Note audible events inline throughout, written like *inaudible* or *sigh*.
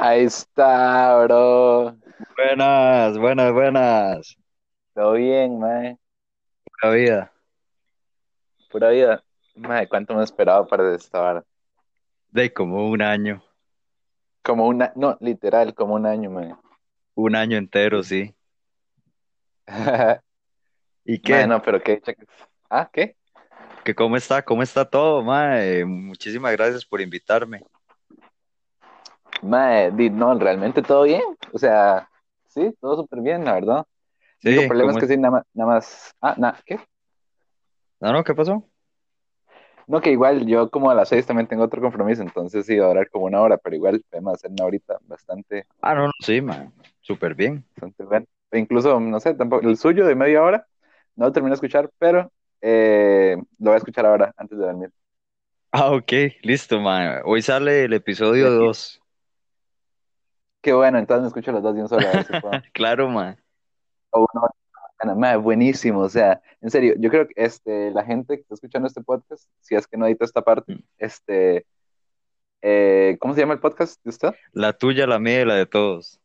Ahí está, bro. Buenas, buenas, buenas. Todo bien, mae. Pura vida. Pura vida. Mae, ¿cuánto me he esperado para esta hora? De como un año, Como una, no, literal, como un año, mae. un año entero, sí. *laughs* ¿Y Mae, qué? no, pero qué. Ah, ¿qué? ¿Qué cómo está? ¿Cómo está todo, mae? Muchísimas gracias por invitarme. Mae, no, realmente todo bien. O sea, sí, todo súper bien, la verdad. El Sí, problema es ¿cómo que sí, nada más, nada más. Ah, nada, ¿qué? No, no, ¿qué pasó? No, que igual yo como a las seis también tengo otro compromiso, entonces sí, va a durar como una hora, pero igual podemos hacer una horita bastante, Ah, no, no, sí, mae. Súper bien. bastante bueno. E incluso, no sé, tampoco, el suyo de media hora, no lo terminé de escuchar, pero eh, lo voy a escuchar ahora, antes de dormir. Ah, ok, listo, mae. Hoy sale el episodio aquí, 2. Qué bueno, entonces me escucho los dos de un solo. *laughs* Claro, mae. O una hora, Ana, mae, buenísimo, o sea, en serio, yo creo que este, la gente que está escuchando este podcast, si es que no edita esta parte, este, eh, ¿cómo se llama el podcast de usted? La tuya, la mía y la de todos.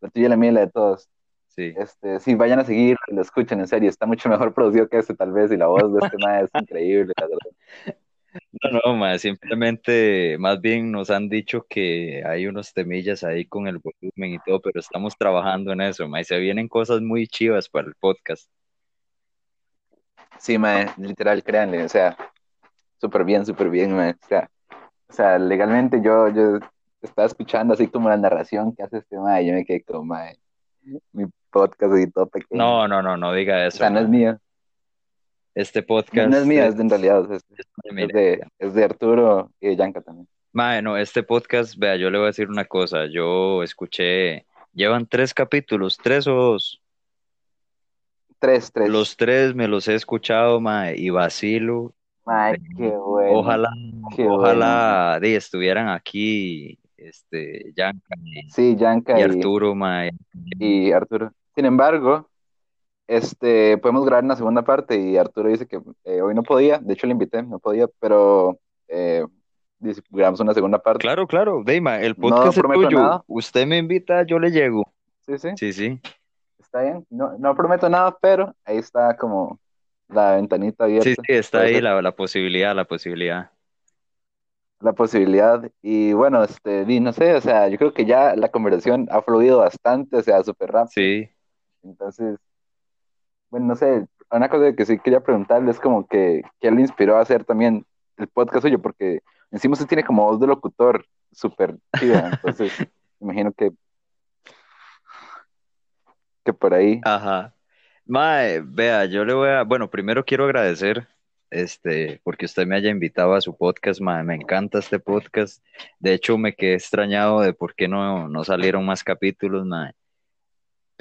La tuya, la mía y la de todos. Sí. Este, sí, vayan a seguir, lo escuchen, en serio, está mucho mejor producido que este, tal vez, y la voz de este mae es increíble, la verdad. *laughs* No, no, mae, simplemente, más bien nos han dicho que hay unos temillas ahí con el volumen y todo, pero estamos trabajando en eso, mae. Se vienen cosas muy chivas para el podcast. Sí, mae, literal, créanle, o sea, súper bien, súper bien, mae, o sea, o sea, legalmente yo, yo estaba escuchando así como la narración que hace este mae, y yo me quedé como, mae, mi podcast así todo pequeño, No, no, no, no diga o eso, sea, no es mío, Este no, no es podcast mío, es, en realidad, es, es de es de, Arturo y de Yanka también. Mae, no, este podcast, vea, yo le voy a decir una cosa. Yo escuché, llevan tres capítulos, tres o dos. Tres, tres, Los tres me los he escuchado, mae, y vacilo. mae, qué bueno, Ojalá, qué bueno, ojalá de, estuvieran aquí, este, Yanka sí, Yanka y y, Arturo, mae. y Arturo. Sin embargo, Este, podemos grabar una segunda parte y Arturo dice que eh, hoy no podía, de hecho le invité, no podía, pero eh, grabamos una segunda parte. Claro, claro, Deima, el No podcast es tuyo. nada, Usted me invita, yo le llego. sí, sí, Sí, sí. está bien, no, no prometo nada, pero ahí está como la ventanita Sí, abierta, sí, está puede ahí la, la posibilidad, la posibilidad. la posibilidad. Y bueno, este, di, no sé, o sea, yo creo que ya la conversación ha fluido bastante, o sea, súper rápido. Sí. Entonces, bueno, no sé, una cosa que sí quería preguntarle es como que, ¿qué le inspiró a hacer también el podcast suyo? Porque encima usted tiene como voz de locutor súper chida, *laughs* entonces imagino que, que por ahí. Ajá. Mae, vea, yo le voy a, bueno, primero quiero agradecer, este, porque usted me haya invitado a su podcast, mae, me encanta este podcast. De hecho, me quedé extrañado de por qué no, no salieron más capítulos, mae.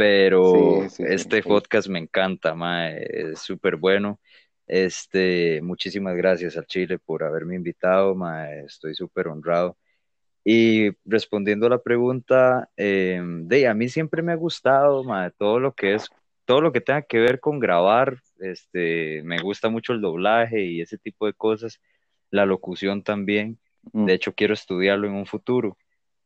Pero Sí, sí, este sí. podcast me encanta, mae, es súper bueno. Este, muchísimas gracias al Chile por haberme invitado, mae, estoy súper honrado. Y respondiendo a la pregunta, eh, de a mí siempre me ha gustado, mae, todo lo que es, todo lo que tenga que ver con grabar, este, me gusta mucho el doblaje y ese tipo de cosas, la locución también. Mm, De hecho, quiero estudiarlo en un futuro.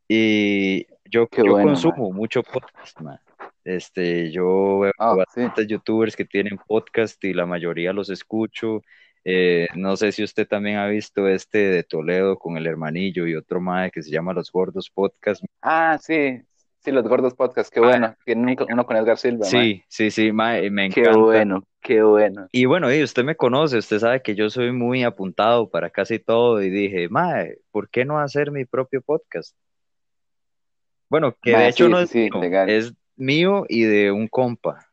Y yo, qué yo bueno, consumo mucho podcast, mae. Este, yo veo Ah, sí. bastantes youtubers que tienen podcast y la mayoría los escucho. Eh, no sé si usted también ha visto este de Toledo con el hermanillo y otro mae que se llama Los Gordos Podcast. Ah, sí, sí, los gordos podcast, qué Mae, bueno. Tienen un- uno con Edgar Silva, mae. sí, sí, sí, mae, me Qué encanta. bueno, qué bueno. Y bueno, y usted me conoce, usted sabe que yo soy muy apuntado para casi todo y dije, mae, ¿por qué no hacer mi propio podcast? Bueno, que de hecho sí, no sí, es mío y de un compa.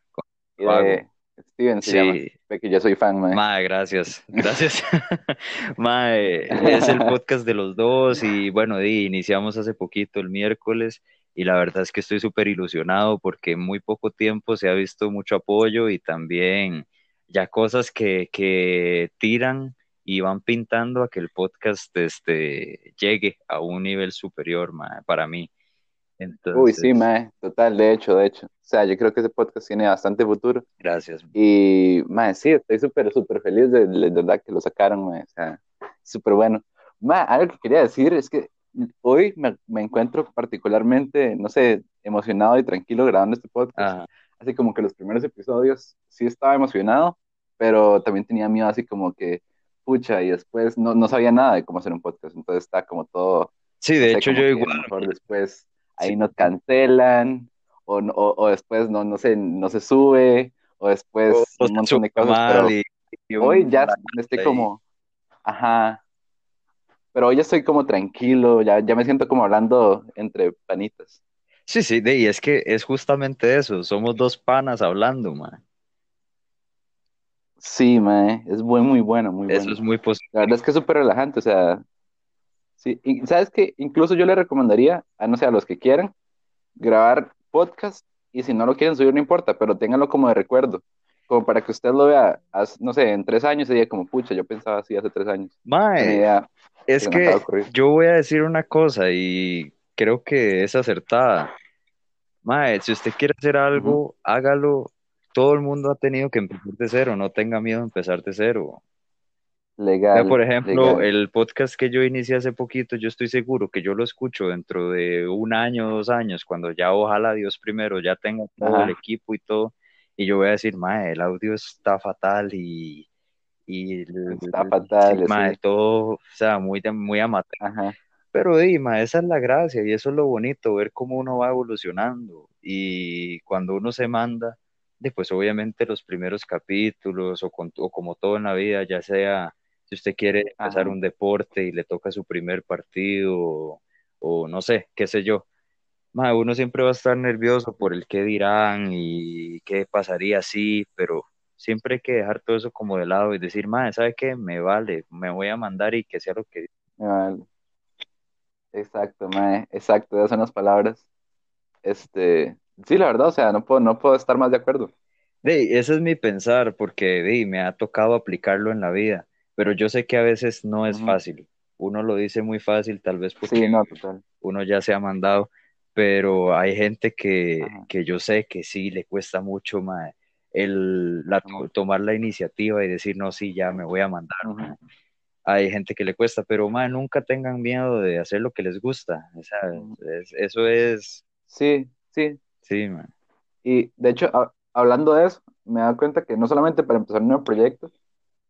Y de Steven se llama, Sí, que yo soy fan, mae. mae, gracias, *laughs* gracias. *laughs* Mae, es el podcast de los dos y bueno, di, iniciamos hace poquito el miércoles y la verdad es que estoy súper ilusionado porque en muy poco tiempo se ha visto mucho apoyo y también ya cosas que, que tiran y van pintando a que el podcast este, llegue a un nivel superior mae, para mí. Uy, sí, Entonces, mae, total, de hecho, de hecho. O sea, yo creo que ese podcast tiene bastante futuro. gracias. Y, mae, sí, estoy súper, súper feliz de, de, verdad que lo sacaron, mae. O sea, súper bueno. Mae, algo que quería decir es que hoy me, me encuentro particularmente, no sé, emocionado y tranquilo grabando este podcast. Ajá. Así como que los primeros episodios sí estaba emocionado, pero también tenía miedo así como que, pucha, y después no, no sabía nada de cómo hacer un podcast, entonces está como todo, Sí, no de sé, hecho yo igual. mejor después ahí nos cancelan, o, o, o después no, no sé, no se sube, o después o un se montón de cosas, pero y, y hoy ya estoy ahí. como, ajá, pero hoy ya estoy como tranquilo, ya, ya me siento como hablando entre panitas. Sí, sí, de, y es que es justamente eso, somos dos panas hablando, man. Sí, mae, es muy, muy bueno, muy Eso bueno. es muy La verdad positivo. es que es súper relajante, o sea, sí, y sabes que incluso yo le recomendaría, a no sé, a los que quieran, grabar podcast y si no lo quieren subir no importa, pero ténganlo como de recuerdo, como para que usted lo vea, no sé, en tres años diga como, pucha, yo pensaba así hace tres años. Mae, idea es que yo voy a decir una cosa y creo que es acertada. Mae, si usted quiere hacer algo, hágalo. Todo el mundo ha tenido que empezar de cero, no tenga miedo de empezar de cero. Legal, por ejemplo, legal. el podcast que yo inicié hace poquito, yo estoy seguro que yo lo escucho dentro de un año, dos años, cuando ya ojalá Dios primero ya tenga todo el equipo y todo, y yo voy a decir, mae, el audio está fatal y, está sí, fatal, mae, sí. todo, o sea, muy, muy amateur. Ajá, Pero Dima, esa es la gracia y eso es lo bonito, ver cómo uno va evolucionando. Y cuando uno se manda, después obviamente los primeros capítulos o, con- o como todo en la vida, ya sea si usted quiere empezar ajá. un deporte y le toca su primer partido o, o no sé, qué sé yo. Ma, uno siempre va a estar nervioso por el qué dirán y qué pasaría así, pero siempre hay que dejar todo eso como de lado y decir, ma, ¿sabe qué? Me vale, me voy a mandar y que sea lo que... Ah, Exacto, mae, exacto, esas son las palabras. Este, sí, la verdad, o sea, no puedo, no puedo estar más de acuerdo. De, ese es mi pensar, porque de, me ha tocado aplicarlo en la vida, pero yo sé que a veces no es fácil. Uno lo dice muy fácil, tal vez porque Sí, no, uno ya se ha mandado, pero hay gente que, que yo sé que sí le cuesta mucho mae, el, la, tomar la iniciativa y decir, no, sí, ya me voy a mandar. mae. Hay gente que le cuesta, pero mae, nunca tengan miedo de hacer lo que les gusta. O sea, ujú. es- eso es, Sí, sí. sí. Y de hecho, ha- hablando de eso, me he dado cuenta que no solamente para empezar un nuevo proyecto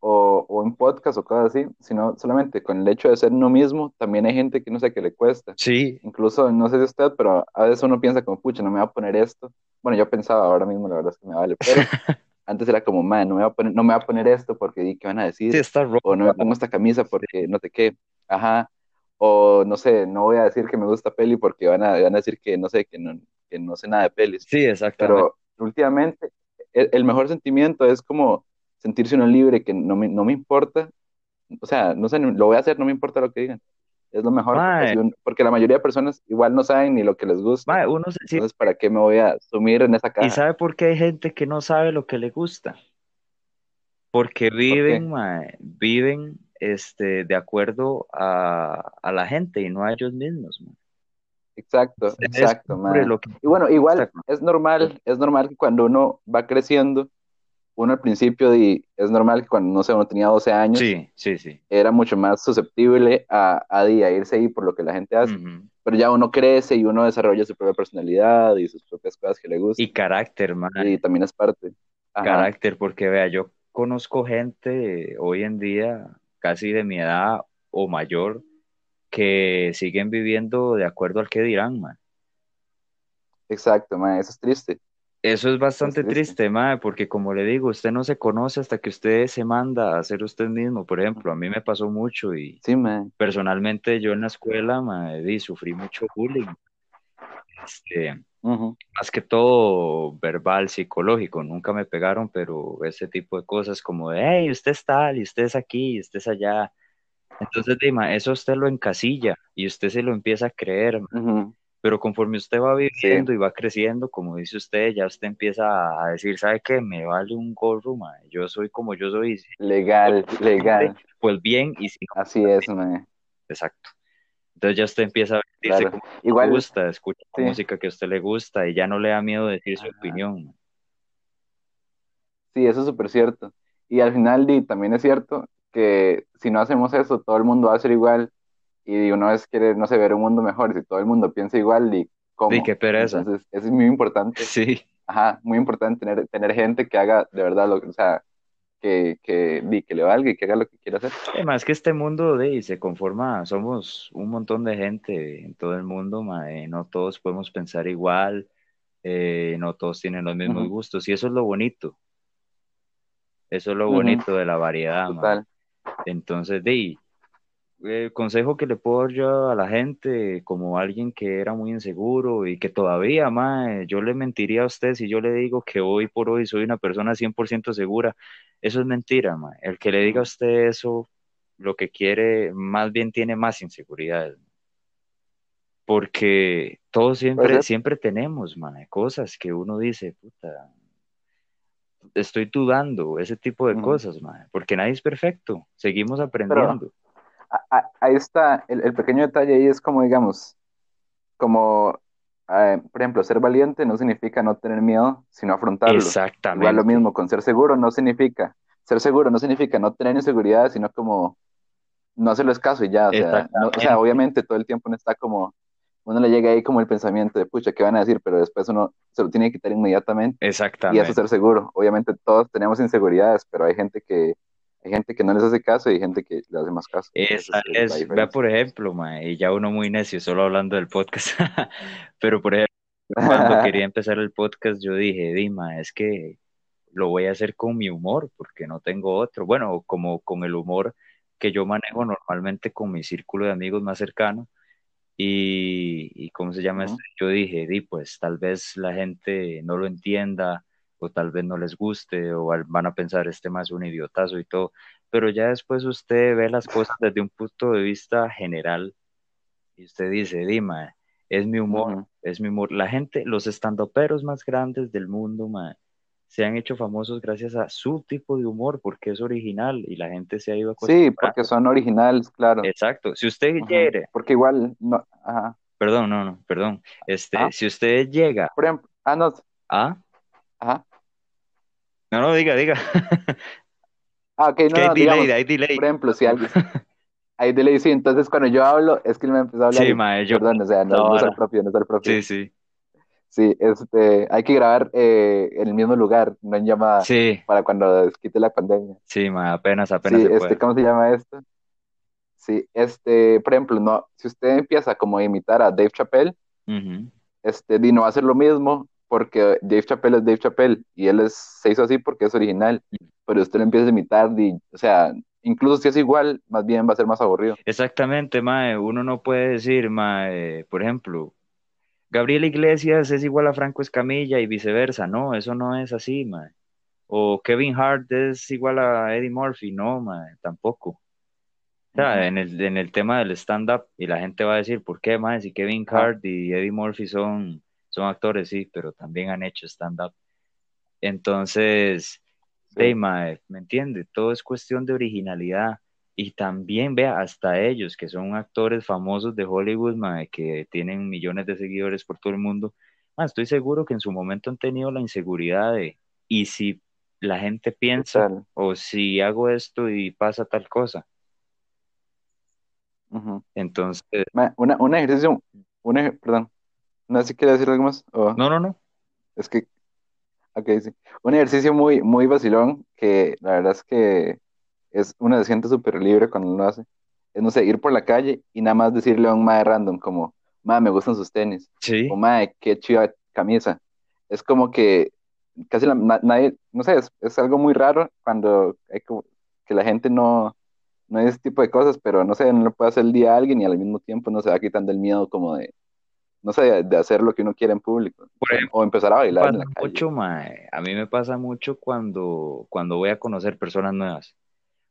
o, o un podcast o cosas así, sino solamente con el hecho de ser uno mismo, también hay gente que no sé qué le cuesta. Sí, Incluso, no sé si usted, pero a veces uno piensa como, pucha, no me va a poner esto. Bueno, yo pensaba ahora mismo, la verdad es que me vale, pero *laughs* antes era como, man, no me va a poner, no me va a poner esto porque di qué van a sí, decir, está o no me pongo esta camisa porque no sé qué, ajá, o no sé, no voy a decir que me gusta peli porque van a, van a decir que no sé, que no, que no sé nada de pelis. Sí, exactamente. Pero últimamente, el, el mejor sentimiento es como sentirse uno libre, que no me, no me importa, o sea, no sé, lo voy a hacer, no me importa lo que digan. Es lo mejor, porque, la mayoría de personas igual no saben ni lo que les gusta. uno se Entonces, ¿para qué me voy a sumir en esa y caja? sabe por qué hay gente que no sabe lo que le gusta, porque viven, viven este, de acuerdo a, a la gente y no a ellos mismos, mae. Exacto, exacto, que Y bueno, igual es normal, es normal que cuando uno va creciendo, uno al principio, di- es normal que cuando, no sé, uno tenía 12 años, Sí, sí, sí. era mucho más susceptible a, a, irse ahí por lo que la gente hace. Pero ya uno crece y uno desarrolla su propia personalidad y sus propias cosas que le Y gustan. carácter, mae, Y también es parte. Ajá, carácter, porque vea, yo conozco gente hoy en día, casi de mi edad o mayor, que siguen viviendo de acuerdo al que dirán, mae. exacto, mae, eso es triste, Eso es bastante triste. triste, porque como le digo, usted no se conoce hasta que usted se manda a ser usted mismo. Por ejemplo, a mí me pasó mucho y Sí, personalmente yo en la escuela, mae, di, sufrí mucho bullying, este, más que todo verbal, psicológico. Nunca me pegaron, pero ese tipo de cosas como de, hey, usted es tal, y usted es aquí, y usted es allá. Entonces, di, mae, eso usted lo encasilla y usted se lo empieza a creer, Pero conforme usted va Sí, viviendo y va creciendo, como dice usted, ya usted empieza a decir, ¿sabe qué? Me vale un gorro, mae. Yo soy como yo soy. legal, legal, pues bien, y si no, así pues es, mae, Exacto. Entonces ya usted empieza a vestirse claro. como le Igual, gusta, escucha la música que a usted le gusta y ya no le da miedo decir su ajá, opinión. sí, eso es súper cierto. Y al final, di, también es cierto que si no hacemos eso, todo el mundo va a ser igual y uno es querer, no sé, ver un mundo mejor, y si todo el mundo piensa igual, y cómo. Sí, qué pereza. Entonces, eso es muy importante. *laughs* Sí, Ajá, muy importante tener, tener gente que haga de verdad lo que, o sea, que, que, que le valga y que haga lo que quiera hacer. además que este mundo de, se conforma, somos un montón de gente en todo el mundo, mae, no todos podemos pensar igual, eh, no todos tienen los mismos Ujú. gustos, y eso es lo bonito, eso es lo Ujú. bonito de la variedad, mae. Total. Entonces, de el consejo que le puedo dar yo a la gente, como alguien que era muy inseguro y que todavía, mae, yo le mentiría a usted si yo le digo que hoy por hoy soy una persona 100% segura. Eso es mentira, mae. El que le diga a usted eso, lo que quiere, más bien tiene más inseguridades. Porque todos Puede siempre, siempre tenemos, mae, cosas que uno dice, puta, estoy dudando, ese tipo de cosas, mae, porque nadie es perfecto, seguimos aprendiendo. A- Ahí está, el, el pequeño detalle ahí es como, digamos, como, eh, por ejemplo, ser valiente no significa no tener miedo, sino afrontarlo. Igual lo Exactamente. mismo, con ser seguro no significa, ser seguro no significa no tener inseguridad, sino como no hacerles caso y ya, o sea, no- o Exactamente. sea, obviamente todo el tiempo uno está como, uno le llega ahí como el pensamiento de, pucha, ¿qué van a decir? Pero después uno se lo tiene que quitar inmediatamente y eso Exactamente. es ser seguro. Obviamente todos tenemos inseguridades, pero hay gente que, hay gente que no les hace caso y hay gente que le hace más caso. Esa es la es, vea por ejemplo, mae, y ya uno muy necio, solo hablando del podcast, *laughs* pero por ejemplo, cuando *laughs* quería empezar el podcast, yo dije, Dima, es que lo voy a hacer con mi humor, porque no tengo otro. Bueno, como con el humor que yo manejo normalmente con mi círculo de amigos más cercano. Y, y ¿cómo se llama Ujú. esto? Yo dije, di, pues tal vez la gente no lo entienda, o tal vez no les guste, o van a pensar este más un idiotazo y todo. Pero ya después usted ve las cosas desde un punto de vista general y usted dice, Dima, es mi humor, Ujú. es mi humor. La gente, los estandoperos más grandes del mundo, ma, se han hecho famosos gracias a su tipo de humor, porque es original y la gente se ha ido Sí, acostumbrando. porque son originales, claro. Exacto. Si usted Ujú. quiere, Porque igual, no, ajá, perdón, no, no, perdón. Este, Ah. si usted llega por ejemplo, ah, no, a, ajá, no, no, diga, diga. *laughs* ah, ok, no, que hay no, delay, digamos, hay delay. por ejemplo, si alguien, hay delay, sí, entonces cuando yo hablo, es que él me empezó a hablar Sí, y, ma, yo, perdón, o sea, no, no es el propio, no es el propio. Sí, sí, Sí, este, hay que grabar eh, en el mismo lugar, no en llamada, sí, para cuando quite la pandemia. sí, ma, apenas, apenas Sí, se este, puede. ¿cómo se llama esto? Sí, este, por ejemplo, no, si usted empieza como a imitar a Dave Chappelle, este, di, no va a hacer lo mismo porque Dave Chappelle es Dave Chappelle y él es, se hizo así porque es original, pero usted lo empieza a imitar, di, o sea, incluso si es igual, más bien va a ser más aburrido. Exactamente, mae. Uno no puede decir, mae, por ejemplo, Gabriel Iglesias es igual a Franco Escamilla y viceversa. No, eso no es así, mae. O Kevin Hart es igual a Eddie Murphy. No, mae, tampoco. O sea, en el, en el tema del stand-up, y la gente va a decir, ¿por qué, mae? Si Kevin Ajá. Hart y Eddie Murphy son, son actores, sí, pero también han hecho stand-up. Entonces, Sí. de, mae, ¿me entiende? Todo es cuestión de originalidad. Y también, vea, hasta ellos, que son actores famosos de Hollywood, mae, que tienen millones de seguidores por todo el mundo, mae, estoy seguro que en su momento han tenido la inseguridad de, ¿y si la gente piensa? Total. O si hago esto y pasa tal cosa. Entonces, Una, un ejercicio, un ej- perdón, no sé si quiere decir algo más. no, no, no. Es que, ok, sí. Un ejercicio muy, muy vacilón que la verdad es que es uno se siente súper libre cuando lo hace. Es, no sé, ir por la calle y nada más decirle a un mae random como, mae, me gustan sus tenis. Sí, O mae, qué chiva camisa. Es como que casi la- na- nadie, no sé, es, es algo muy raro cuando hay como que la gente no, no es ese tipo de cosas, pero no sé, no le puede hacer el día a alguien y al mismo tiempo no se va quitando el miedo como de, no sé, de, de hacer lo que uno quiere en público. Por O- ejemplo, o empezar a bailar en la calle. mucho, mae. A mí me pasa mucho cuando, cuando voy a conocer personas nuevas.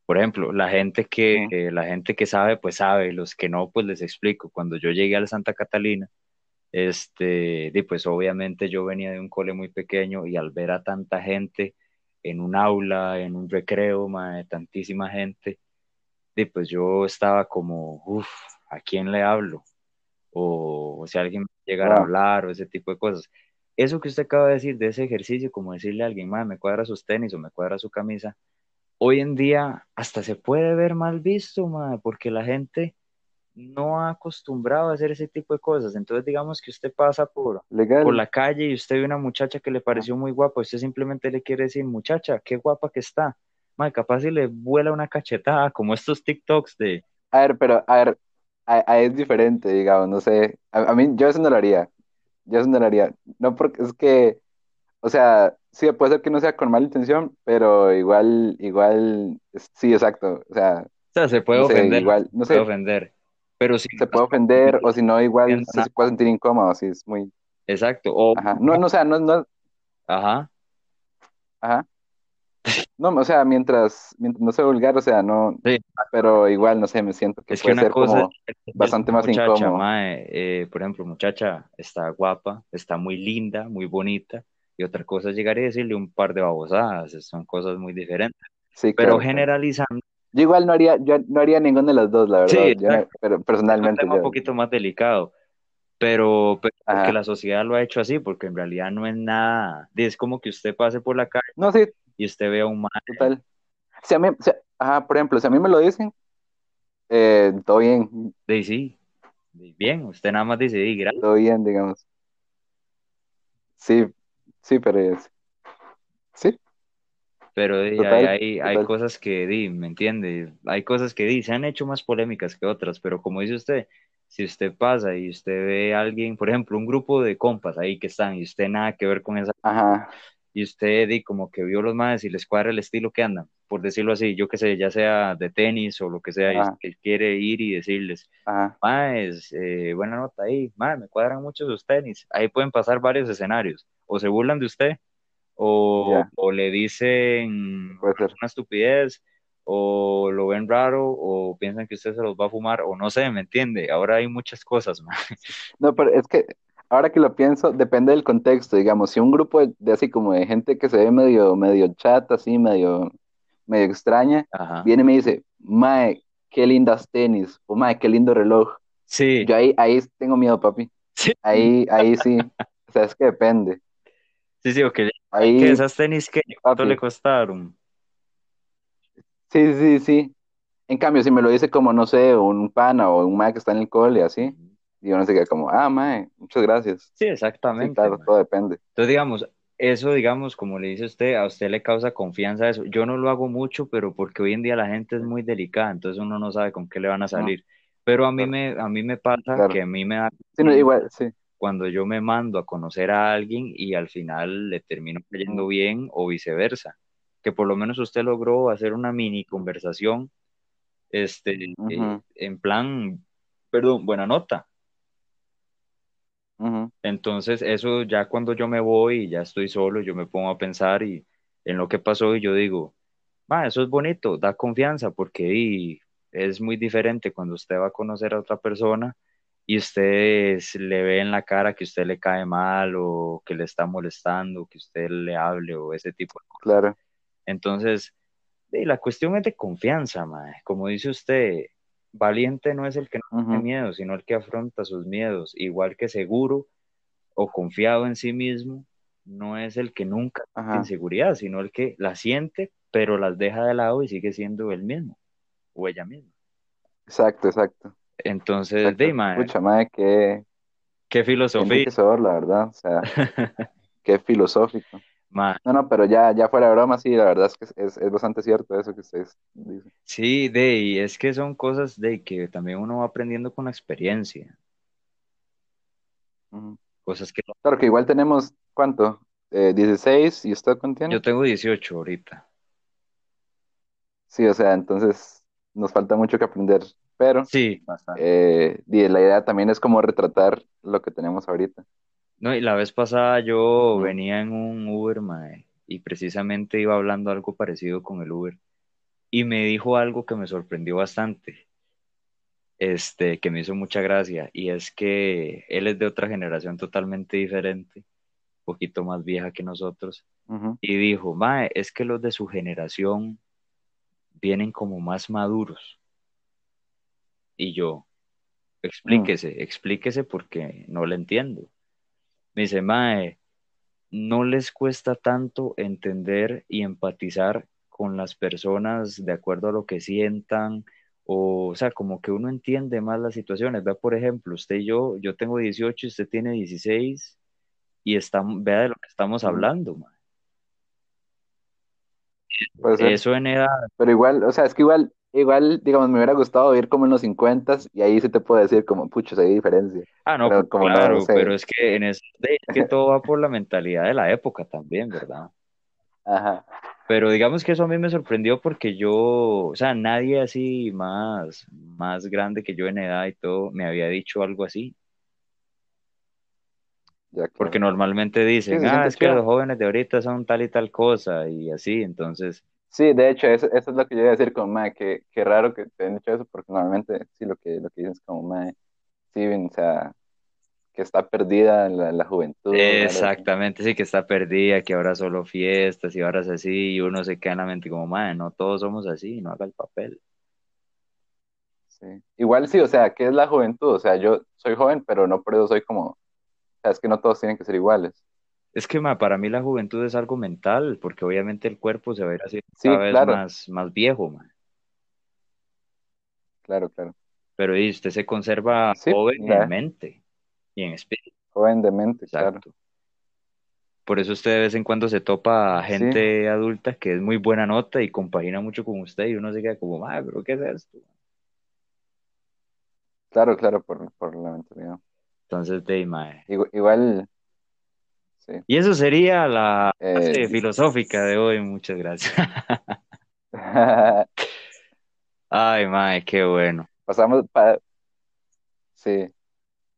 Por ejemplo, la gente que, eh, la gente que sabe, pues sabe, los que no, pues les explico. Cuando yo llegué al Santa Catalina, este, di, pues obviamente yo venía de un cole muy pequeño y al ver a tanta gente en un aula, en un recreo, mae, tantísima gente, di, pues yo estaba como, uff, ¿a quién le hablo? O, o si alguien llegara a Wow. hablar o ese tipo de cosas. Eso que usted acaba de decir de ese ejercicio, como decirle a alguien, mae, me cuadra sus tenis o me cuadra su camisa, hoy en día hasta se puede ver mal visto, mae, porque la gente no ha acostumbrado a hacer ese tipo de cosas. Entonces, digamos que usted pasa por, Legal. por la calle y usted ve una muchacha que le pareció muy guapa, usted simplemente le quiere decir, muchacha, qué guapa que está. Mae, capaz si le vuela una cachetada, como estos TikToks de, A ver, pero, a ver, a- a- es diferente, digamos, no sé. A, a mí, yo eso no lo haría. Yo eso no lo haría. No porque es que, o sea, sí, puede ser que no sea con mala intención, pero igual, igual, sí, exacto. O sea, o sea, se puede no sé, ofender, igual, no se puede ofender, pero si se puede ofender, o si no, igual entiendo se, se puede sentir incómodo, sí, es muy, exacto, o, ajá. No, no, o sea, no, no, ajá, ajá. No, o sea, mientras, mientras no sea vulgar, o sea, no, sí. pero igual, no sé, me siento que Es que puede una ser cosa como es bastante más muchacha, incómodo. mae, eh, por ejemplo, muchacha, está guapa, está muy linda, muy bonita, y otra cosa es llegar y decirle un par de babosadas, son cosas muy diferentes, Sí, pero claro, generalizando, Yo igual no haría, yo no haría ninguna de las dos, la sí, verdad. Yo no- exacto, pero es personalmente, tema un yo, poquito más delicado, pero, pero porque la sociedad lo ha hecho así, porque en realidad no es nada, es como que usted pase por la calle No, sí, y usted vea un mae, total. Si a mí, si- ajá, por ejemplo, si a mí me lo dicen, eh, todo bien, sí, de bien, usted nada más dice, "Di, gracias", todo bien, digamos. Sí, sí, pero es- sí, Pero di, hay, total, hay, cosas que, di, ¿me entiende? Hay cosas que di, se han hecho más polémicas que otras, pero como dice usted, si usted pasa y usted ve a alguien, por ejemplo, un grupo de compas ahí que están y usted nada que ver con esa, Ajá, y usted di como que vio los más y les cuadra el estilo que andan, por decirlo así, yo qué sé, ya sea de tenis o lo que sea, y ajá, quiere ir y decirles, Maes, eh, buena nota ahí, mae, me cuadran mucho sus tenis. Ahí pueden pasar varios escenarios. O se burlan de usted, o, ya, o le dicen una estupidez, o lo ven raro, o piensan que usted se los va a fumar, o no sé, ¿me entiende? Ahora hay muchas cosas, mae. No, pero es que ahora que lo pienso, depende del contexto, digamos, si un grupo de, de así como de gente que se ve medio, medio chata, así, medio, medio extraña, Ajá. viene y me dice, Mae, qué lindas tenis, o Mae, qué lindo reloj. Sí, Yo ahí, ahí tengo miedo, papi. sí, Ahí, ahí sí. *laughs* O sea, es que depende. sí, sí, ok. ¿Qué Ahí, esas tenis que cuánto le costaron? Sí, sí, sí. En cambio, si me lo dice como, no sé, un pana o un mae que está en el cole así, Ujú. digo, no sé qué, como, ah, mae, muchas gracias. Sí, Sí, exactamente, claro, todo depende. Entonces, digamos, eso, digamos, como le dice usted, a usted le causa confianza eso. Yo no lo hago mucho, pero porque hoy en día la gente es muy delicada, entonces uno no sabe con qué le van a salir. Pero a mí claro, me, a mí me pasa claro. que a mí me da Sí, no, igual, sí. cuando yo me mando a conocer a alguien y al final le termino cayendo Ujú, bien o viceversa. Que por lo menos usted logró hacer una mini conversación, este, en plan, perdón, buena nota. Entonces, eso ya cuando yo me voy y ya estoy solo, yo me pongo a pensar y en lo que pasó y yo digo, "Ma, eso es bonito, da confianza porque y, es muy diferente cuando usted va a conocer a otra persona y usted le ve en la cara que usted le cae mal o que le está molestando, que usted le hable o ese tipo de cosas. Claro. Entonces, y la cuestión es de confianza, mae. Como dice usted, valiente no es el que no tiene miedo, sino el que afronta sus miedos. Igual que seguro o confiado en sí mismo, no es el que nunca Ajá. inseguridad, sino el que la siente, pero las deja de lado y sigue siendo el mismo o ella misma. Exacto, exacto, Entonces, exacto. de Pucha, qué, qué qué filosofía. enriquecedor, la verdad. O sea, *laughs* qué filosófico. No, no, pero ya, ya fuera de broma, sí, la verdad es que es, bastante cierto eso que ustedes dicen. sí, de, y es que son cosas de que también uno va aprendiendo con la experiencia, cosas que Claro que igual tenemos, ¿cuánto? Eh, 16, ¿y usted cuánto tiene? yo tengo 18 ahorita. Sí, o sea, entonces nos falta mucho que aprender, pero Sí, eh, y la idea también es como retratar lo que tenemos ahorita. No, y la vez pasada yo venía en un Uber, mae, y precisamente iba hablando algo parecido con el Uber, y me dijo algo que me sorprendió bastante, este, que me hizo mucha gracia, y es que él es de otra generación totalmente diferente, un poquito más vieja que nosotros, y dijo, mae, es que los de su generación vienen como más maduros, y yo, Mm. explíquese, explíquese porque no le entiendo. Me dice, mae, no les cuesta tanto entender y empatizar con las personas de acuerdo a lo que sientan o, o sea, como que uno entiende más las situaciones. Vea, por ejemplo, usted y yo, yo tengo 18 y usted tiene 16 y estamos, vea de lo que estamos hablando, mae. Eso en edad, Pero igual, o sea, es que igual, igual, digamos, me hubiera gustado vivir como en los 50 y ahí sí te puedo decir como, pucho, hay diferencia. ah, no, Pero como no, claro, no sé. pero es que en eso, es que todo va por la mentalidad de la época también, ¿verdad? *laughs* Ajá. Pero digamos que eso a mí me sorprendió porque yo, o sea, nadie así más, más grande que yo en edad y todo me había dicho algo así. Ya, Porque normalmente dicen, ah, es que los jóvenes de ahorita son tal y tal cosa y así, entonces, Sí, de hecho, eso, eso es lo que yo iba a decir como, mae, que, que raro que te han dicho eso, porque normalmente sí lo que, lo que dicen es como, mae, sí, o sea, que está perdida la, la juventud, exactamente, sí que está perdida, que ahora solo fiestas y ahora es así y uno se queda en la mente como, madre, no todos somos así, no haga el papel. Sí. Igual sí, o sea, ¿qué es la juventud? O sea, yo soy joven, pero no por eso soy como, o sea, es que no todos tienen que ser iguales. Es que ma, para mí la juventud es algo mental, porque obviamente el cuerpo se va a ir haciendo Sí, cada vez claro, más, más viejo, ma. claro, claro. Pero y usted se conserva Sí, joven en mente y en espíritu, joven de mente, claro. Por eso usted de vez en cuando se topa a Sí, gente adulta que es muy buena nota y compagina mucho con usted y uno se queda como, madre, pero ¿qué es esto? claro, claro, por, por la mentalidad. Entonces, de mae. Igual, igual, sí. Y eso sería la Eh, filosófica de hoy. Muchas gracias. *laughs* Ay, mae, qué bueno. pasamos para, sí,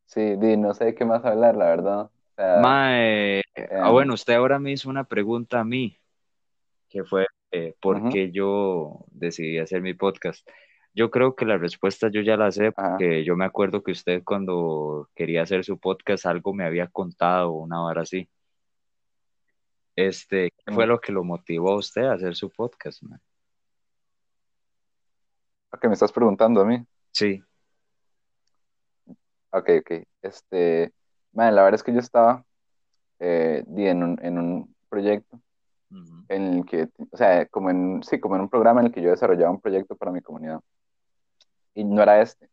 sí, di, no sé qué más hablar, la verdad. O sea, Mae, ah, em, bueno, usted ahora me hizo una pregunta a mí, que fue eh, ¿por qué yo decidí hacer mi podcast? Yo creo que la respuesta yo ya la sé, ajá, porque yo me acuerdo que usted cuando quería hacer su podcast algo me había contado, una hora así. Este, ¿qué fue mm. lo que lo motivó a usted a hacer su podcast, mae? Ok, me estás preguntando a mí. Sí. Ok, ok. Este, man, la verdad es que yo estaba eh, en un, en un proyecto en el que, o sea, como en, sí, como en un programa en el que yo desarrollaba un proyecto para mi comunidad. Y no era este.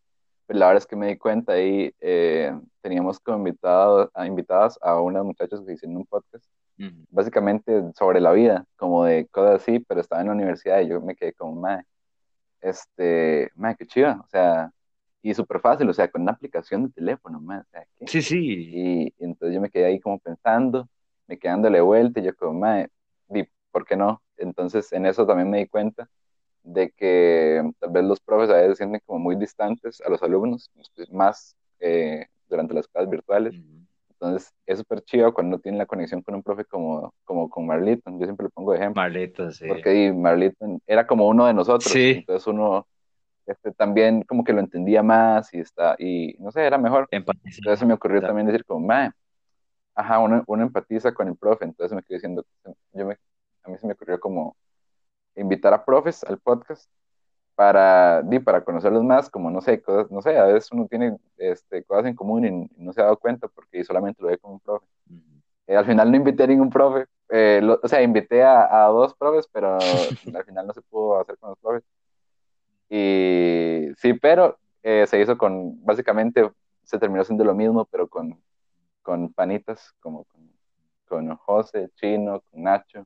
Pero la verdad es que me di cuenta y eh, teníamos como invitados, a, invitadas a unas muchachas que hicieron un podcast, Básicamente sobre la vida, como de cosas así, pero estaba en la universidad y yo me quedé como, madre, este, madre, qué chiva, o sea, y súper fácil, o sea, con una aplicación de teléfono, madre, o sea, ¿qué? Sí, sí. Y, y entonces yo me quedé ahí como pensando, me quedé dándole vuelta y yo como, madre, ¿por qué no? Entonces en eso también me di cuenta de que tal vez los profes a veces se sienten como muy distantes a los alumnos, más eh, durante las clases virtuales. Entonces es súper chido cuando tiene la conexión con un profe como, como con Marliton, yo siempre lo pongo de ejemplo, Marlita, sí. porque Marliton era como uno de nosotros, Sí, entonces uno este, también como que lo entendía más y, está, y no sé, era mejor. empatizar. Entonces se me ocurrió también decir como, mae, ajá, uno, uno empatiza con el profe, entonces me quedé diciendo, yo me, a mí se me ocurrió como invitar a profes al podcast para, di, para conocerlos más, como no sé, cosas, no sé, a veces uno tiene este, cosas en común y, no se ha dado cuenta porque solamente lo ve con un profe. Ujú. Eh, al final no invité a ningún profe, eh, lo- o sea, invité a, a dos profes, pero *laughs* al final no se pudo hacer con los profes. Y sí, pero eh, se hizo con, básicamente se terminó siendo lo mismo, pero con, con panitas, como con, con José, Chino, con Nacho,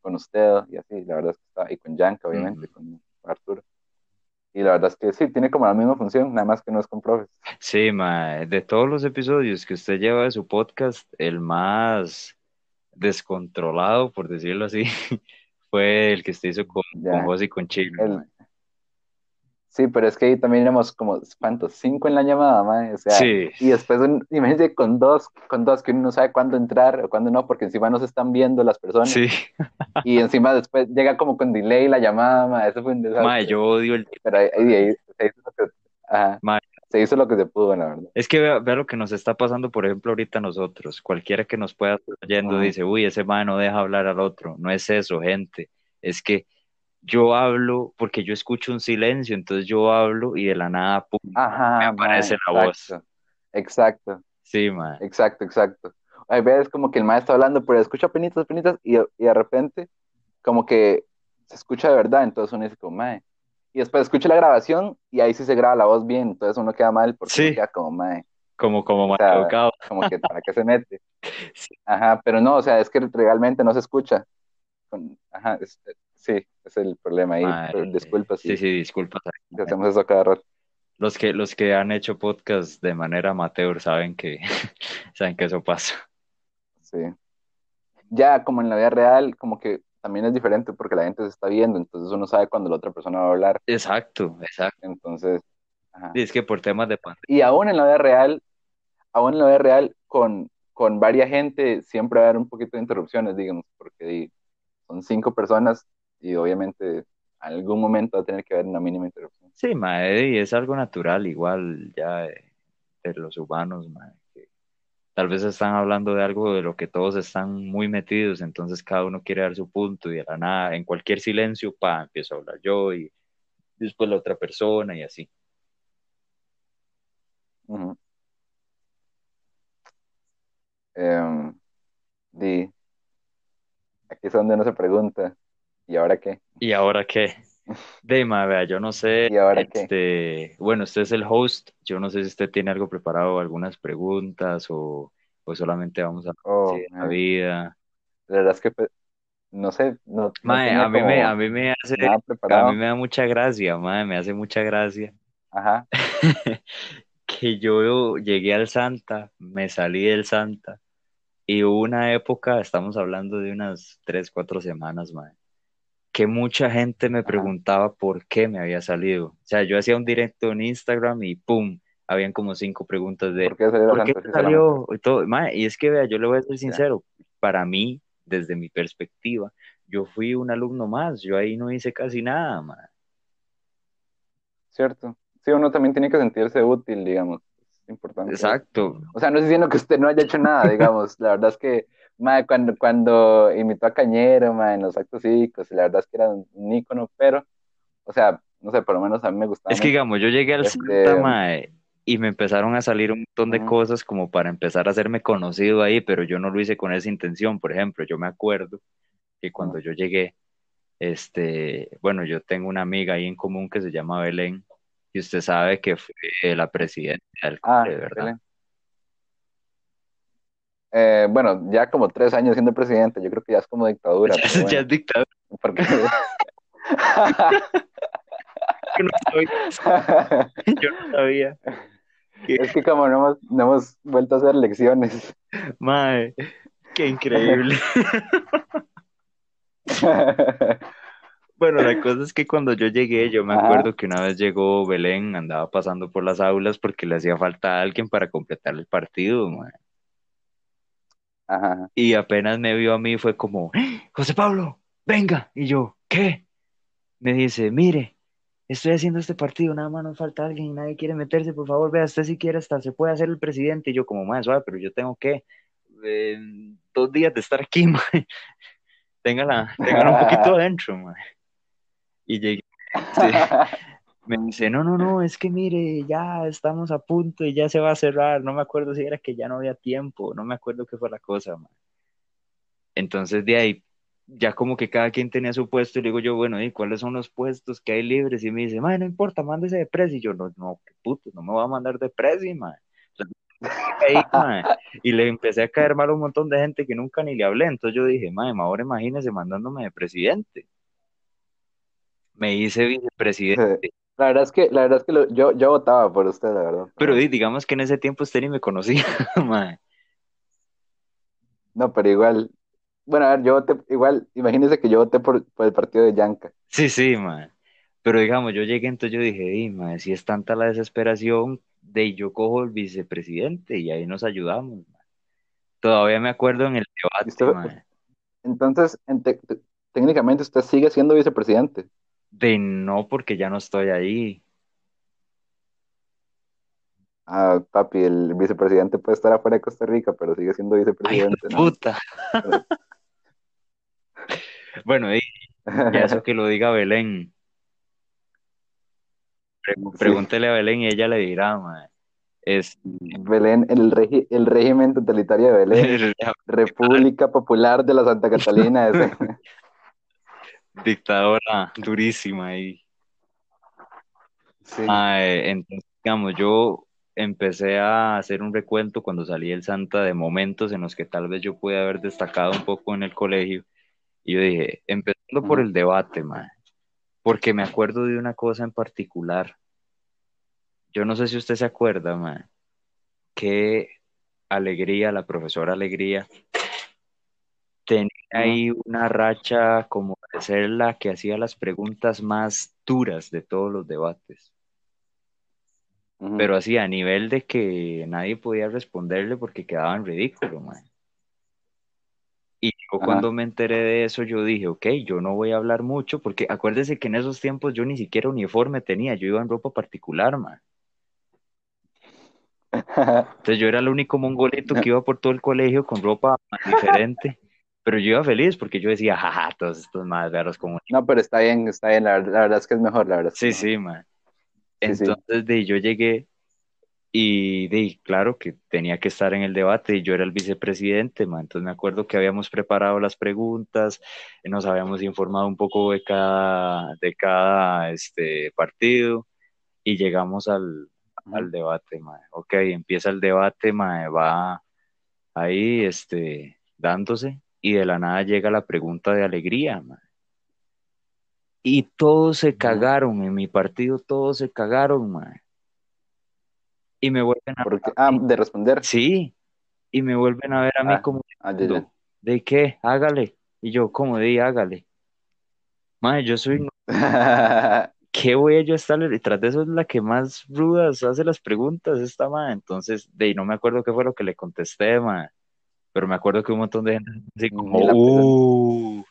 con usted y así, la verdad es que está, y con Yanka, obviamente, Ujú. con Arturo. Y la verdad es que sí, tiene como la misma función, nada más que no es con profes. Sí, mae, de todos los episodios que usted lleva de su podcast, el más descontrolado, por decirlo así, *laughs* fue el que usted hizo con, con Ya, José y con Chino, el. Sí, pero es que ahí también éramos como, ¿cuántos? Cinco en la llamada, mae, o sea, Sí, y después, un, imagínate con dos, con dos, que uno no sabe cuándo entrar o cuándo no, porque encima no se están viendo las personas. sí. Y encima después llega como con delay la llamada, mae, eso fue un desastre. yo odio el... Pero ahí, ahí, ahí se hizo lo que, ajá, se hizo lo que se pudo, la verdad. es que vea, vea lo que nos está pasando, por ejemplo, ahorita nosotros. Cualquiera que nos pueda estar oyendo Ujú. dice, uy, ese mae no deja hablar al otro. No es eso, gente. Es que yo hablo porque yo escucho un silencio, entonces yo hablo y de la nada, pum, me aparece la voz. exacto, exacto, Sí, mae. exacto, exacto. Hay veces como que el maestro está hablando, pero escucha penitas, penitas, y, y de repente como que se escucha de verdad, entonces uno dice como, mae, y después escucho la grabación y ahí sí se graba la voz bien, entonces uno queda mal porque Sí. queda como mae, Como, como mal sea, educado. como que para qué se mete. *laughs* Sí. Ajá, pero no, o sea, es que realmente no se escucha. Ajá, es- sí, es el problema ahí. Mae, pero disculpa si Sí, sí, disculpa. si hacemos eso cada rato. Los que, los que han hecho podcast de manera amateur saben que, *laughs* saben que eso pasa. Sí. Ya como en la vida real, como que también es diferente porque la gente se está viendo, entonces uno sabe cuando la otra persona va a hablar. Exacto, exacto. Entonces, ajá. Y es que por temas de pandemia. Y aún en la vida real, aún en la vida real, con, con varias gente, siempre va a haber un poquito de interrupciones, digamos, porque son cinco personas y obviamente en algún momento va a tener que haber una mínima interrupción. Sí, mae, y es algo natural, igual ya de, de los humanos, mae, que tal vez están hablando de algo de lo que todos están muy metidos, entonces cada uno quiere dar su punto y de la nada, en cualquier silencio, pa, empiezo a hablar yo y después la otra persona y así. Em, di, aquí es donde uno se pregunta, ¿y ahora qué? ¿Y ahora qué? *laughs* De mae, vea, yo no sé, ¿Y ahora qué? este, bueno, usted es el host, yo no sé si usted tiene algo preparado, algunas preguntas o, o solamente vamos a Oh, la vida. la verdad es que pues, no sé, no, no Mae, tenía a mí me, a mí me hace, a mí me da mucha gracia, mae, me hace mucha gracia Ajá, *laughs* que yo llegué al Santa, me salí del Santa y hubo una época, estamos hablando de unas tres, cuatro semanas, mae, que mucha gente me preguntaba por qué me había salido. O sea, yo hacía un directo en Instagram y ¡pum! Habían como cinco preguntas de ¿Por qué salió ¿por la qué te salió? Y todo, y es que vea, yo le voy a ser sincero, para mí, desde mi perspectiva, yo fui un alumno más, yo ahí no hice casi nada, mae. ¿Cierto? Sí, uno también tiene que sentirse útil, digamos. Es importante. Exacto. O sea, no estoy diciendo que usted no haya hecho nada, *laughs* digamos. La verdad es que, mae, cuando, cuando imitó a Cañero, mae, en los actos cívicos, la verdad es que era un ícono, pero, o sea, no sé, por lo menos a mí me gustaba Es que digamos, yo llegué al Este, Santa, y me empezaron a salir un montón de cosas como para empezar a hacerme conocido ahí, pero yo no lo hice con esa intención. Por ejemplo, yo me acuerdo que cuando yo llegué, este, bueno, yo tengo una amiga ahí en común que se llama Belén, y usted sabe que fue la presidenta del Ah, ¿verdad? Belén. Eh, bueno, ya como tres años siendo presidente, yo creo que ya es como dictadura, Ya bueno, es dictadura, porque... que *laughs* no sabía, yo no sabía. *laughs* Es que como no hemos, no hemos vuelto a hacer elecciones. Mae, qué increíble. *laughs* Bueno, la cosa es que cuando yo llegué, yo me Ajá. acuerdo que una vez llegó Belén, andaba pasando por las aulas porque le hacía falta a alguien para completar el partido, mae. Ajá. Y apenas me vio a mí fue como, "¡Eh, José Pablo, venga. Y yo, ¿qué? Me dice, mire, estoy haciendo este partido, nada más nos falta alguien, nadie quiere meterse, por favor, vea, usted si quiere hasta se puede hacer el presidente. Y yo como, mae, suave, pero yo tengo que, eh, dos días de estar aquí, *laughs* mae. Téngala, téngala un poquito *laughs* adentro. Y llegué, sí. *laughs* Me dice, no, no, no, es que mire, ya estamos a punto y ya se va a cerrar. No me acuerdo si era que ya no había tiempo, no me acuerdo qué fue la cosa, man. Entonces de ahí, ya como que cada quien tenía su puesto y le digo yo, bueno, ¿y cuáles son los puestos que hay libres? Y me dice, man, no importa, mándese de presi. Y yo, no, no, qué puto, no me voy a mandar de presi, man. Ahí, man. Y le empecé a caer mal a un montón de gente que nunca ni le hablé. Entonces yo dije, man, ahora imagínese mandándome de presidente. Me hice vicepresidente. *laughs* La verdad es que, la verdad es que lo- yo, yo votaba por usted, la verdad. Pero di, digamos que en ese tiempo usted ni me conocía, *laughs* mae. No, pero igual. Bueno, a ver, yo voté, igual, imagínese que yo voté por, por el partido de Yanka. Sí, sí, mae. Pero digamos, yo llegué, entonces yo dije, di, mae, si es tanta la desesperación, de yo cojo el vicepresidente y ahí nos ayudamos, mae. Todavía me acuerdo en el usted- debate, mae, Entonces, en te- te- técnicamente usted sigue siendo vicepresidente. De no porque ya no estoy ahí. Ah, papi, el vicepresidente puede estar afuera de Costa Rica, pero sigue siendo vicepresidente, de ¿no? puta. *laughs* Bueno, ya eso que lo diga Belén. Pre- Sí. Pregúntele a Belén y ella le dirá, mae. Es Belén, el, regi- el régimen totalitario de Belén, *laughs* República Popular de la Santa Catalina. ese. *laughs* dictadora durísima ahí. Sí. Mae, entonces, digamos, yo empecé a hacer un recuento cuando salí del Santa de momentos en los que tal vez yo pude haber destacado un poco en el colegio. Y yo dije, empezando por el debate, mae, porque me acuerdo de una cosa en particular. Yo no sé si usted se acuerda, mae, qué alegría, la profesora Alegría ahí una racha como de ser la que hacía las preguntas más duras de todos los debates. Pero así a nivel de que nadie podía responderle porque quedaba en ridículo, man. Y yo Ajá. cuando me enteré de eso, yo dije, ok, yo no voy a hablar mucho, porque acuérdese que en esos tiempos yo ni siquiera uniforme tenía, yo iba en ropa particular, man. *laughs* Entonces yo era el único mongolito que iba por todo el colegio con ropa *laughs* diferente, pero yo iba feliz porque yo decía, jaja, todos estos más veros como... No, pero está bien, está bien. La, verdad- la verdad es que es mejor, la verdad. Sí, es sí, man. Sí, sí. Entonces de, yo llegué y de, claro que tenía que estar en el debate y yo era el vicepresidente, man. Entonces me acuerdo que habíamos preparado las preguntas, nos habíamos informado un poco de cada, de cada este, partido y llegamos al, al debate, man. Ok, empieza el debate, man, va ahí este, dándose y de la nada llega la pregunta de alegría, man. Y todos se cagaron en mi partido, todos se cagaron, man. Y me vuelven a Porque, ah, de responder. Sí, y me vuelven a ver a mí Ah, como ah, ya, ¿de qué? Hágale. Y yo, como de hágale. Madre, yo soy. *laughs* *laughs* ¿qué voy a yo? Y tras de eso es la que más rudas hace las preguntas, esta madre. Entonces, de no me acuerdo qué fue lo que le contesté, madre. Pero me acuerdo que un montón de gente así como, uh,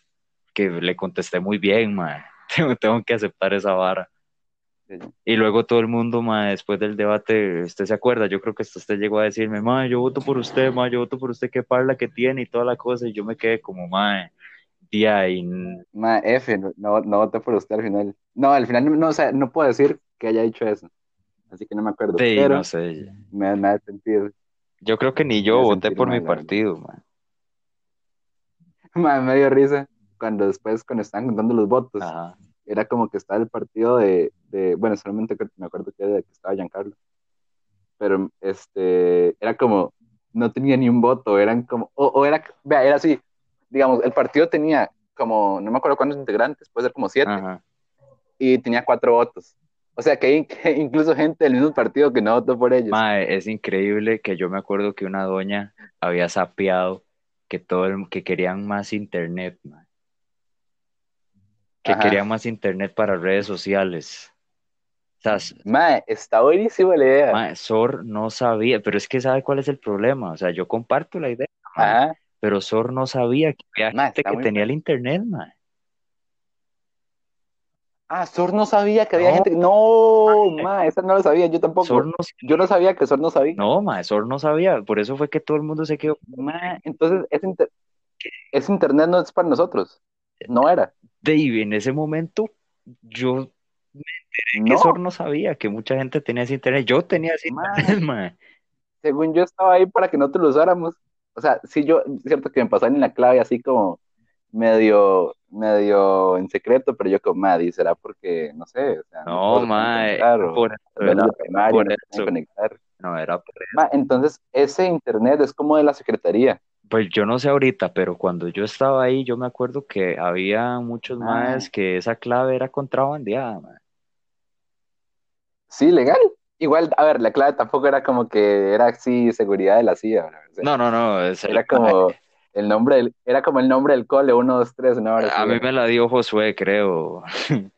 que le contesté muy bien, madre. *laughs* Tengo, tengo que aceptar esa vara. Y luego todo el mundo, ma, después del debate, usted se acuerda, yo creo que usted llegó a decirme, ma, yo voto por usted, ma, yo voto por usted, qué parla que tiene y toda la cosa, y yo me quedé como, ma, día y Ma, F, no, no, voté por usted al final. No, al final no, o sea, no puedo decir que haya dicho eso. Así que no me acuerdo. sí, pero no sé. me, me hace sentir, Yo creo que ni yo Me voté por mi mal, partido, ma. ma, me dio risa cuando después, cuando estaban contando los votos, Ajá. era como que estaba el partido de, de bueno, solamente me acuerdo que era de que estaba Giancarlo. Pero este, era como, no tenía ni un voto, eran como, o, o era, vea, era así, digamos, el partido tenía como, no me acuerdo cuántos integrantes, puede ser como siete, Ajá. y tenía cuatro votos. O sea, que hay *laughs* incluso gente del mismo partido que no votó por ellos. Ma, es increíble que yo me acuerdo que una doña había sapeado que todo el, que querían más internet, ma. Que Ajá. querían más internet para redes sociales. O sea, Mae, está buenísima la idea. Ma, Sor no sabía, pero es que sabe cuál es el problema. O sea, yo comparto la idea, ma, Ajá. pero Sor no sabía que había gente que tenía el internet, ma. Ah, Sor no sabía que había No. gente. No, ma, esa no lo sabía, yo tampoco. Sor no, Yo no sabía que Sor no sabía. no, ma, Sor no sabía. Por eso fue que todo el mundo se quedó. Ma, entonces, ese, inter- ese internet no es para nosotros. No era. Dave, en ese momento, yo que No. Sor no sabía que mucha gente tenía ese internet. Yo tenía ese Ma. internet, ma. Según yo estaba ahí para que nosotros lo usáramos. O sea, sí, yo, es cierto que me pasaron en la clave así como medio, medio en secreto, pero yo como, madre, ¿será porque, no sé, o sea, No, todos se pueden ma, conectar, o por eso era, primaria por no eso. conectar? No, era por Ma, entonces, ese internet es como de la secretaría. Pues yo no sé ahorita, pero cuando yo estaba ahí, yo me acuerdo que había muchos Ah. más que esa clave era contrabandeada. Sí, legal. Igual, a ver, la clave tampoco era como que era así seguridad de la CIA. O sea, No, no, no, era como el nombre del, era como el nombre del cole, uno, dos, tres, una hora. a mí me la dio Josué, creo. *laughs*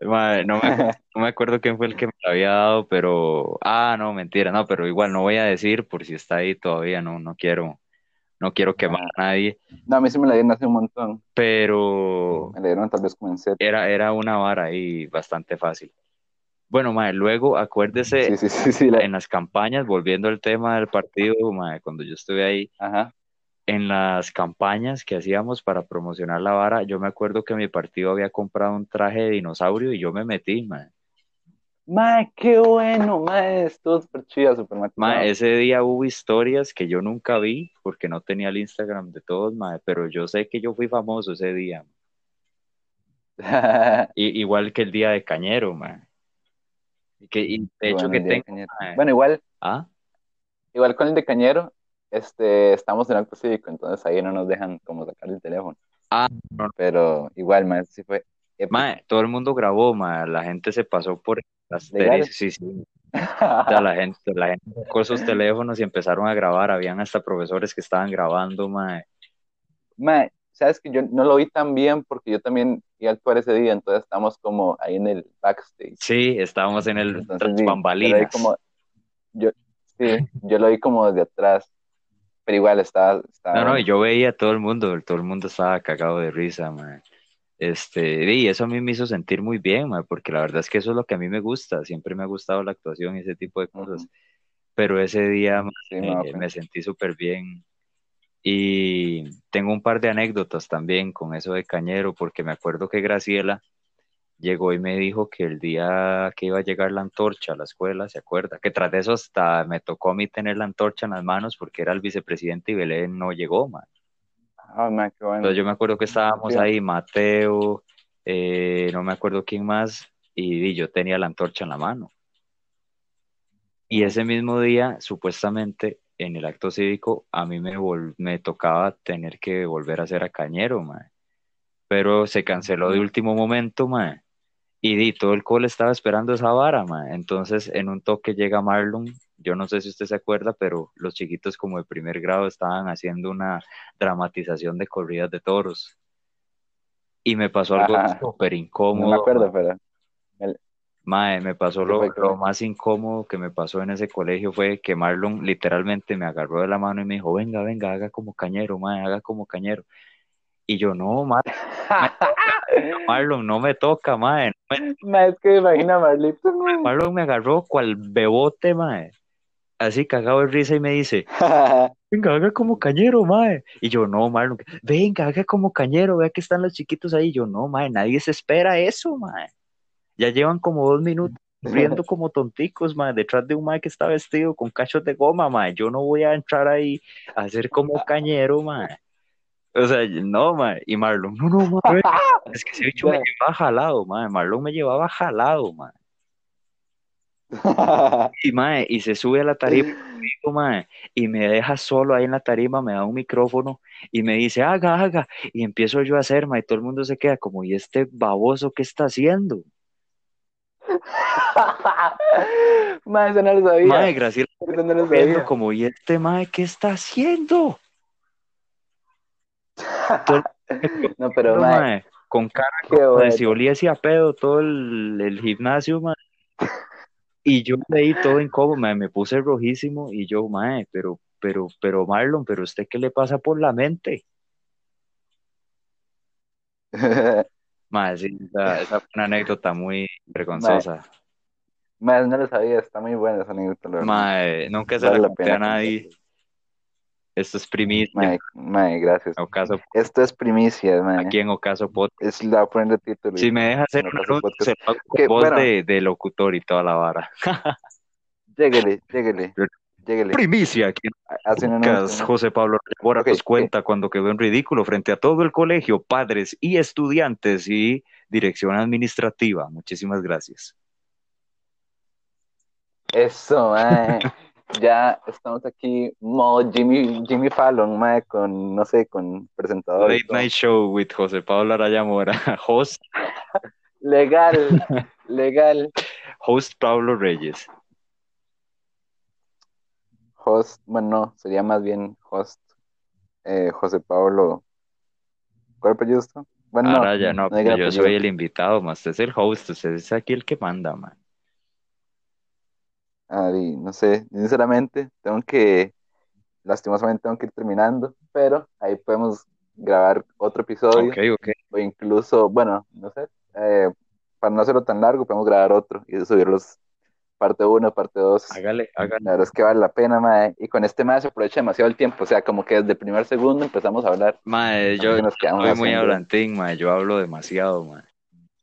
No me, no me acuerdo quién fue el que me la había dado, pero ah, no, mentira, no, pero igual no voy a decir por si está ahí todavía, no, no quiero, no quiero quemar a nadie, No, a mí sí me la dieron hace un montón. pero Me la dieron tal vez como en set. era, era una vara ahí bastante fácil. Bueno, ma, luego acuérdese Sí, sí, sí, sí. la- en las campañas, volviendo al tema del partido, ma, cuando yo estuve ahí, Ajá. en las campañas que hacíamos para promocionar la vara, yo me acuerdo que mi partido había comprado un traje de dinosaurio y yo me metí, ma. Mae, qué bueno, mae, estuvo súper chida, súper Ma, maquillado. ese día hubo historias que yo nunca vi porque no tenía el Instagram de todos, ma, pero yo sé que yo fui famoso ese día. *laughs* Y, igual que el día de Cañero, man. Y que, y de hecho Bueno, que tengo. Bueno, igual, ¿Ah? igual con el de Cañero, este, estamos en acto cívico, entonces ahí no nos dejan como sacar el teléfono. Ah, no, Pero igual, mae, sí fue. Mae, todo el mundo grabó, mae, la gente se pasó por las teles, sí, sí. O sea, la gente, la gente sacó sus teléfonos y empezaron a grabar, habían hasta profesores que estaban grabando, mae. Mae, sabes que yo no lo vi tan bien porque yo también a actuar ese día, entonces estamos como ahí en el backstage. Sí, estábamos en el Entonces, sí, yo lo vi bambalinas. como, yo, sí, yo lo vi como desde atrás, pero igual estaba, estaba No, no, y yo veía a todo el mundo, todo el mundo estaba cagado de risa, mae. Este, y eso a mí me hizo sentir muy bien, mae, porque la verdad es que eso es lo que a mí me gusta, siempre me ha gustado la actuación y ese tipo de cosas. Ujú. Pero ese día, Sí, mae, mae, me sentí súper bien. Y tengo un par de anécdotas también con eso de Cañero, porque me acuerdo que Graciela llegó y me dijo que el día que iba a llegar la antorcha a la escuela, ¿se acuerda? Que tras de eso hasta me tocó a mí tener la antorcha en las manos porque era el vicepresidente y Belén no llegó, man. Ah, mae, qué bueno. Entonces yo me acuerdo que estábamos ahí, Mateo, eh, no me acuerdo quién más, y, y yo tenía la antorcha en la mano. Y ese mismo día, supuestamente, en el acto cívico, a mí me, vol- me tocaba tener que volver a hacer a Cañero, mae. Pero se canceló de último momento, mae. Y di, todo el cole estaba esperando esa vara, mae. Entonces, en un toque llega Marlon. Yo no sé si usted se acuerda, pero los chiquitos como de primer grado estaban haciendo una dramatización de corridas de toros. Y me pasó algo súper No me incómodo, acuerdo, mae. pero Mae, me pasó ¿qué lo, más incómodo que me pasó en ese colegio fue que Marlon literalmente me agarró de la mano y me dijo, venga, venga, haga como cañero, mae, haga como cañero. Y yo, no, mae, *laughs* Marlon, no me toca, mae. no me- *laughs* es que me imagino a Marlito, *laughs* mae. Marlon me agarró cual bebote, mae. Así cagado de risa y me dice, venga, haga como cañero, mae. Y yo, no, Marlon, venga, haga como cañero, vea que están los chiquitos ahí. Y yo, no, mae, nadie se espera eso, mae. Ya llevan como dos minutos *laughs* riendo como tonticos, mae, detrás de un mae que está vestido con cachos de goma, mae. Yo no voy a entrar ahí a hacer como cañero, mae. O sea, no, mae. Y Marlon, no, no, mae. *laughs* Es que ese bicho me llevaba jalado, mae. Marlon me llevaba jalado, mae. *laughs* Y, mae, y se sube a la tarima mae, y me deja solo ahí en la tarima, me da un micrófono y me dice, haga, haga. Y empiezo yo a hacer, mae, y todo el mundo se queda como, ¿y este baboso qué está haciendo? *laughs* Mae, eso no lo sabía. Mae, Graciela Eso no lo viendo sabía. como, ¿y este mae qué está haciendo? *laughs* No, pero mae, mae, con cara como de si olía así a pedo todo el, el gimnasio, mae. Y yo leí todo incómodo, mae, me puse rojísimo y yo, mae, pero, pero, pero Marlon, pero usted qué le pasa por la mente? *laughs* Mae, sí, esa, *laughs* esa fue una anécdota muy vergonzosa. Mae, no lo sabía, está muy buena esa anécdota, la verdad. Mae, nunca se Vale la la conté pena a nadie. Esto es primicia. Mae, mae, gracias. Ocaso, Esto es primicia, mae. aquí en Ocaso Podcast. Es la voy a poner de título. Si me deja hacer en un Ocaso anuncio, Podcast. se lo hago con Que, voz bueno. de, de locutor y toda la vara. *laughs* Lléguele, lléguele, lléguele. Primicia aquí Hace Podcast. anuncio. José Pablo Bora nos ok. cuenta cuando quedó en ridículo frente a todo el colegio, padres y estudiantes y dirección administrativa. Muchísimas gracias. Eso, mae. *laughs* Ya estamos aquí, modo Jimmy, Jimmy Fallon, mae, con, no sé, con presentador. Late. Night Show with José Pablo Araya Mora. *laughs* Host, Legal, *laughs* legal. host Pablo Reyes. Host, bueno, no, sería más bien host eh, José Pablo. ¿Cuál apellido? Bueno, no, Araya, no, no diga yo apellido. soy el invitado, más usted es el host, usted es aquí el que manda, man. Di, no sé, sinceramente, tengo que, lastimosamente tengo que ir terminando, pero ahí podemos grabar otro episodio, Ok, ok. o incluso, bueno, no sé, eh, para no hacerlo tan largo, podemos grabar otro y subirlos parte 1, parte 2. Hágale, hágale. La verdad es que vale la pena, mae. Y con este mae se aprovecha demasiado el tiempo. O sea, como que desde el primer segundo empezamos a hablar. Mae, yo nos quedamos soy muy hablantín, mae, yo hablo demasiado, mae.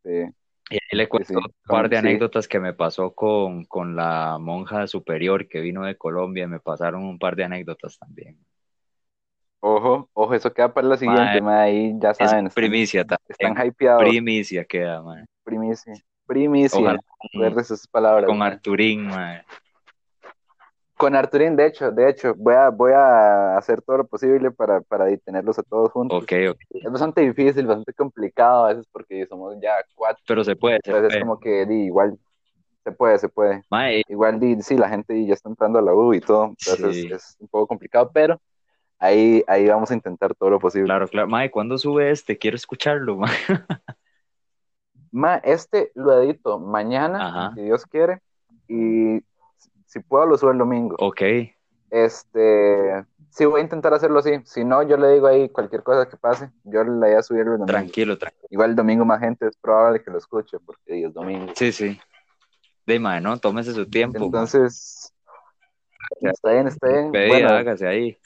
Sí. Y ahí le cuento sí, un par de sí. anécdotas que me pasó con, con la monja superior que vino de Colombia, me pasaron un par de anécdotas también. Ojo, ojo, eso queda para la siguiente, mae, ahí ya Es saben, están, primicia están también. hypeados. Primicia queda, mae. Primicia. Primicia. Ojalá Recuerda esas palabras. con. Arturín, mae. Con Arturín, de hecho, de hecho, voy a, voy a hacer todo lo posible para, para tenerlos a todos juntos. Ok, ok. Es bastante difícil, bastante complicado a veces porque somos ya cuatro, Pero se puede, se entonces es puede. como que di, igual se puede, se puede. Mae, Igual di, sí, la gente ya está entrando a la U y todo, entonces Sí. es un poco complicado, pero ahí, ahí vamos a intentar todo lo posible. claro, claro. Mae, ¿cuándo sube este? Quiero escucharlo, mae. *laughs* Ma, este lo edito mañana, Ajá. si Dios quiere, y si puedo lo subo el domingo. Ok, Este, sí voy a intentar hacerlo así. Si no, yo le digo ahí cualquier cosa que pase, yo le voy a subir el domingo. tranquilo, tranquilo. Igual el domingo más gente es probable que lo escuche porque es domingo. Sí, sí. De mae, ¿no? Tómese su tiempo. Entonces, está bien, está bien. Pedida, Bueno, hágase ahí.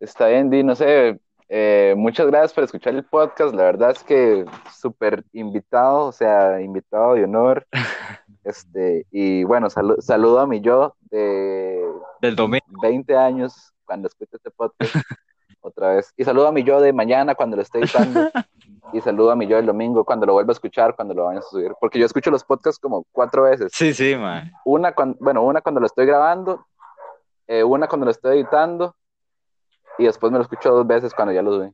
está bien, Di, no sé. Eh, muchas gracias por escuchar el podcast. La verdad es que súper invitado, o sea, invitado de honor. *laughs* Este, y bueno, salu- saludo a mi yo de Del domingo. 20 años cuando escuche este podcast *laughs* otra vez. Y saludo a mi yo de mañana cuando lo esté editando. *laughs* Y saludo a mi yo del domingo cuando lo vuelva a escuchar, cuando lo vayan a subir. Porque yo escucho los podcasts como cuatro veces. Sí, sí, mae. Una cuando, bueno, una cuando lo estoy grabando, eh, una cuando lo estoy editando, y después me lo escucho dos veces cuando ya lo subí.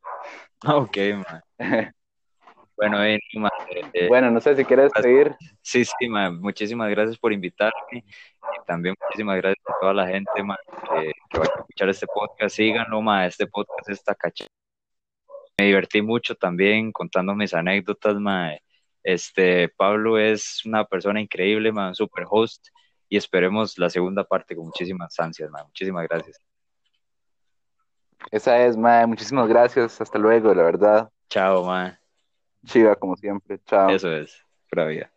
Ok, mae. *laughs* Bueno, eh, eh, Bueno, no sé si quieres seguir. sí, sí, mae. Muchísimas gracias por invitarme. Y también muchísimas gracias a toda la gente, mae, que, que vaya a escuchar este podcast. Síganlo, mae. Este podcast está caché. Me divertí mucho también contando mis anécdotas, mae. Este, Pablo es una persona increíble, mae, un super host. Y esperemos la segunda parte con muchísimas ansias, mae. Muchísimas gracias. Esa es, Mae. Muchísimas gracias. Hasta luego, la verdad. Chao, mae. Chiva, como siempre. Chao. Eso es. Pura vida.